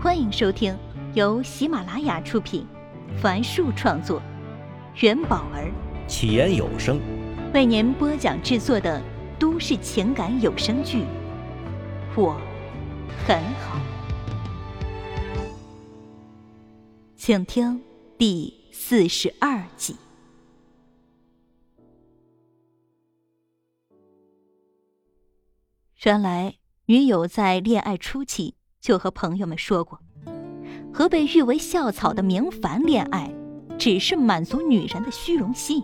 欢迎收听由喜马拉雅出品，凡树创作，元宝儿起言有声为您播讲制作的都市情感有声剧《我很好》，请听第四十二集。原来，女友在恋爱初期。就和朋友们说过，和被誉为校草的明凡恋爱，只是满足女人的虚荣心。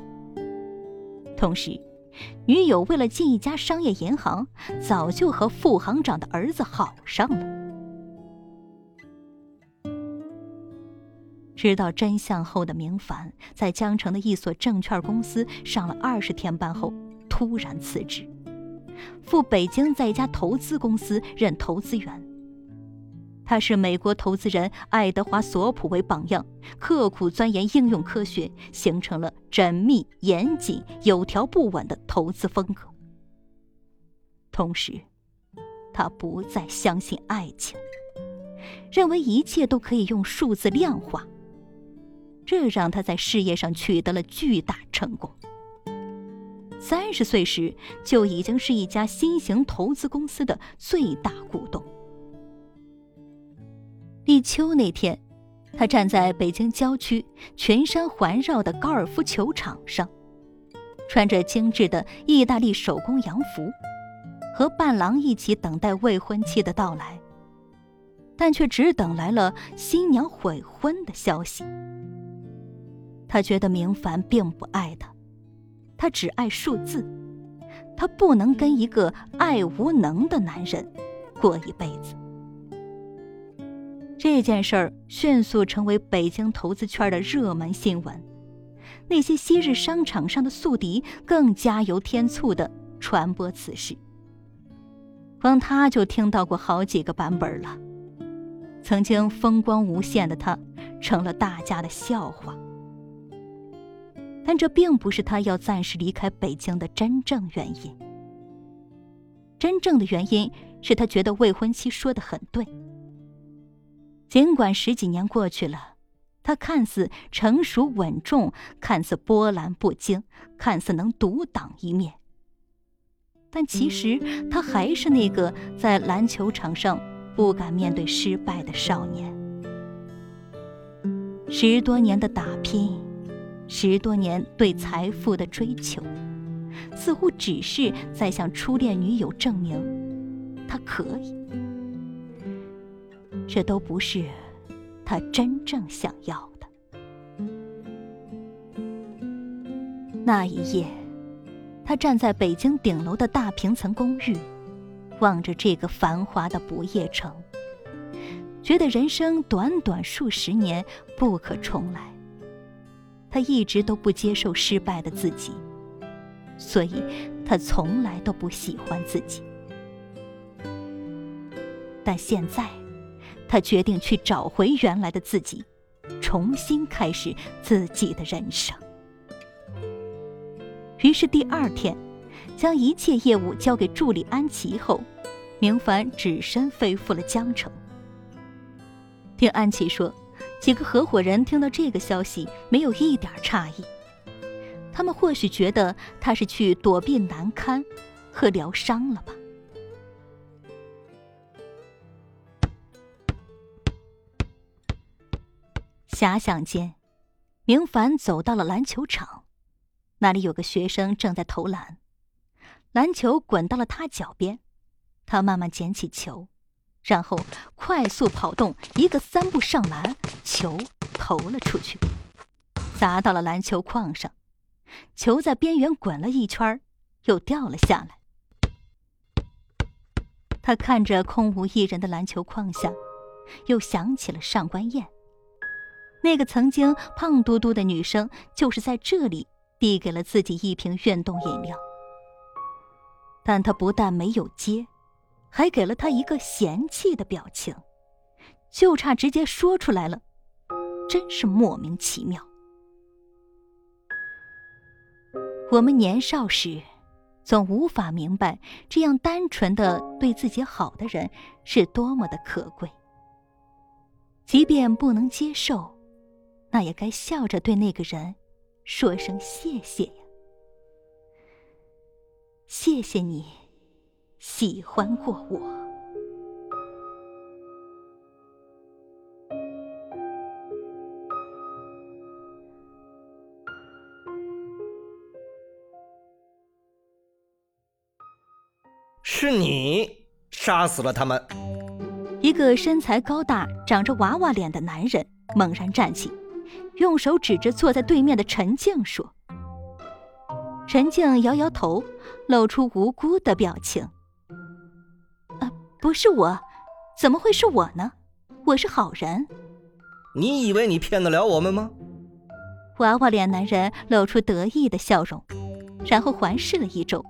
同时，女友为了进一家商业银行，早就和副行长的儿子好上了。知道真相后的明凡，在江城的一所证券公司上了二十天班后，突然辞职，赴北京在一家投资公司任投资员。他是美国投资人爱德华·索普为榜样，刻苦钻研应用科学，形成了缜密、严谨、有条不紊的投资风格。同时，他不再相信爱情，认为一切都可以用数字量化，这让他在事业上取得了巨大成功。三十岁时就已经是一家新型投资公司的最大股东。秋那天，他站在北京郊区群山环绕的高尔夫球场上，穿着精致的意大利手工洋服，和伴郎一起等待未婚妻的到来，但却只等来了新娘悔婚的消息。他觉得明凡并不爱他，他只爱数字，他不能跟一个爱无能的男人过一辈子。这件事儿迅速成为北京投资圈的热门新闻，那些昔日商场上的宿敌更加油添醋的传播此事。光他就听到过好几个版本了。曾经风光无限的他，成了大家的笑话。但这并不是他要暂时离开北京的真正原因。真正的原因是他觉得未婚妻说的很对。尽管十几年过去了，他看似成熟稳重，看似波澜不惊，看似能独当一面，但其实他还是那个在篮球场上不敢面对失败的少年。十多年的打拼，十多年对财富的追求，似乎只是在向初恋女友证明，他可以。这都不是他真正想要的。那一夜，他站在北京顶楼的大平层公寓，望着这个繁华的不夜城，觉得人生短短数十年不可重来。他一直都不接受失败的自己，所以他从来都不喜欢自己。但现在。他决定去找回原来的自己，重新开始自己的人生。于是第二天，将一切业务交给助理安琪后，明凡只身飞赴了江城。听安琪说，几个合伙人听到这个消息没有一点诧异，他们或许觉得他是去躲避难堪和疗伤了吧。遐想间，明凡走到了篮球场，那里有个学生正在投篮，篮球滚到了他脚边，他慢慢捡起球，然后快速跑动，一个三步上篮，球投了出去，砸到了篮球框上，球在边缘滚了一圈，又掉了下来。他看着空无一人的篮球框下，又想起了上官燕。那个曾经胖嘟嘟的女生，就是在这里递给了自己一瓶运动饮料，但她不但没有接，还给了他一个嫌弃的表情，就差直接说出来了，真是莫名其妙。我们年少时，总无法明白这样单纯的对自己好的人是多么的可贵。即便不能接受，那也该笑着对那个人说声谢谢呀。谢谢你，喜欢过我。是你杀死了他们。一个身材高大、长着娃娃脸的男人猛然站起，用手指着坐在对面的陈静说：“陈静摇摇头，露出无辜的表情。啊，不是我，怎么会是我呢？我是好人。你以为你骗得了我们吗？”娃娃脸男人露出得意的笑容，然后环视了一周。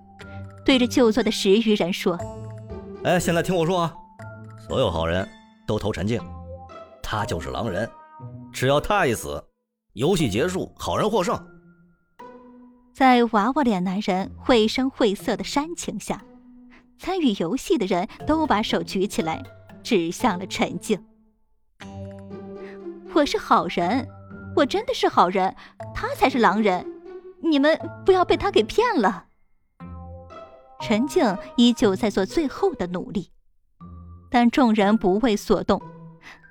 对着就坐的十余人说：“哎，现在听我说啊，所有好人都投陈静，他就是狼人，只要他一死，游戏结束，好人获胜。”在娃娃脸男人绘声绘色的煽情下，参与游戏的人都把手举起来，指向了陈静。我是好人，我真的是好人，他才是狼人，你们不要被他给骗了。陈静依旧在做最后的努力，但众人不为所动，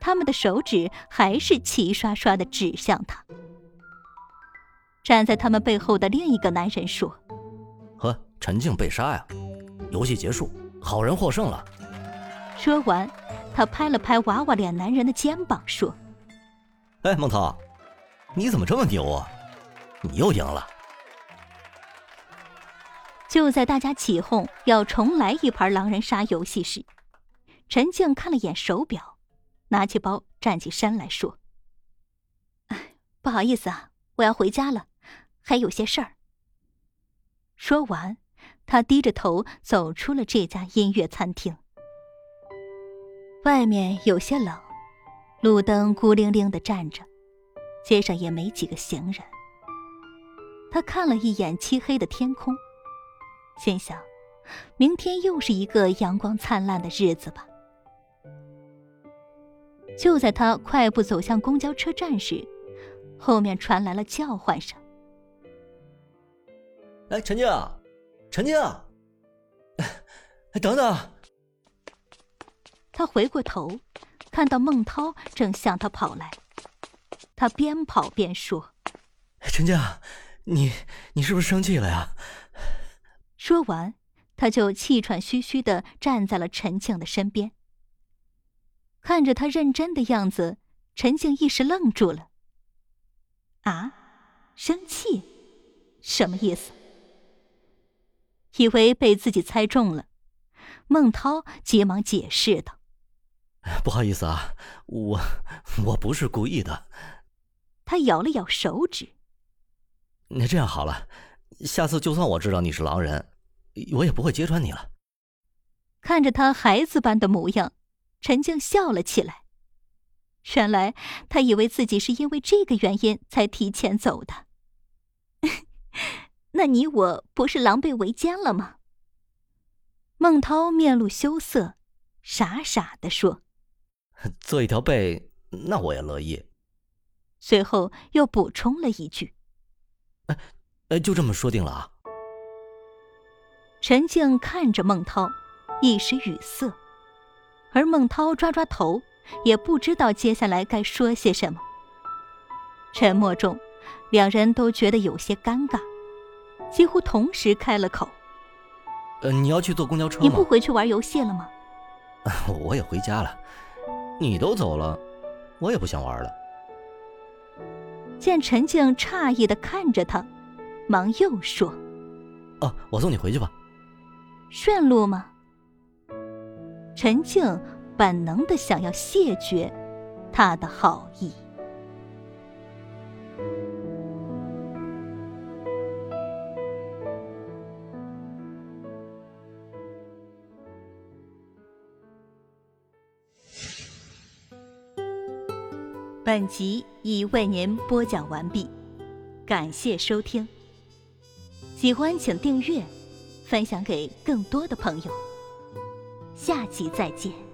他们的手指还是齐刷刷的指向他。站在他们背后的另一个男人说：“呵，陈静被杀呀，游戏结束，好人获胜了。”说完，他拍了拍娃娃脸男人的肩膀说：“哎，孟涛，你怎么这么牛啊？你又赢了。”就在大家起哄要重来一盘狼人杀游戏时，陈静看了眼手表，拿起包站起身来说：“不好意思啊，我要回家了，还有些事儿。”说完，他低着头走出了这家音乐餐厅。外面有些冷，路灯孤零零的站着，街上也没几个行人。他看了一眼漆黑的天空。心想，明天又是一个阳光灿烂的日子吧。就在他快步走向公交车站时，后面传来了叫唤声：“哎，陈静，陈静，哎，等等！”他回过头，看到孟涛正向他跑来，他边跑边说：“陈静，你你是不是生气了呀？”说完，他就气喘吁吁的站在了陈静的身边。看着他认真的样子，陈静一时愣住了。啊，生气？什么意思？以为被自己猜中了，孟涛急忙解释道：“不好意思啊，我我不是故意的。”他咬了咬手指。那这样好了，下次就算我知道你是狼人。我也不会揭穿你了。看着他孩子般的模样，陈静笑了起来。原来他以为自己是因为这个原因才提前走的。那你我不是狼狈为奸了吗？孟涛面露羞涩，傻傻的说：“做一条背，那我也乐意。”随后又补充了一句：“哎，哎，就这么说定了啊。”陈静看着孟涛，一时语塞，而孟涛抓抓头，也不知道接下来该说些什么。沉默中，两人都觉得有些尴尬，几乎同时开了口：“呃，你要去坐公交车吗？你不回去玩游戏了吗？”“我也回家了。你都走了，我也不想玩了。”见陈静诧异的看着他，忙又说：“哦，我送你回去吧。”顺路吗？陈静本能的想要谢绝他的好意。本集已为您播讲完毕，感谢收听。喜欢请订阅。分享给更多的朋友，下期再见。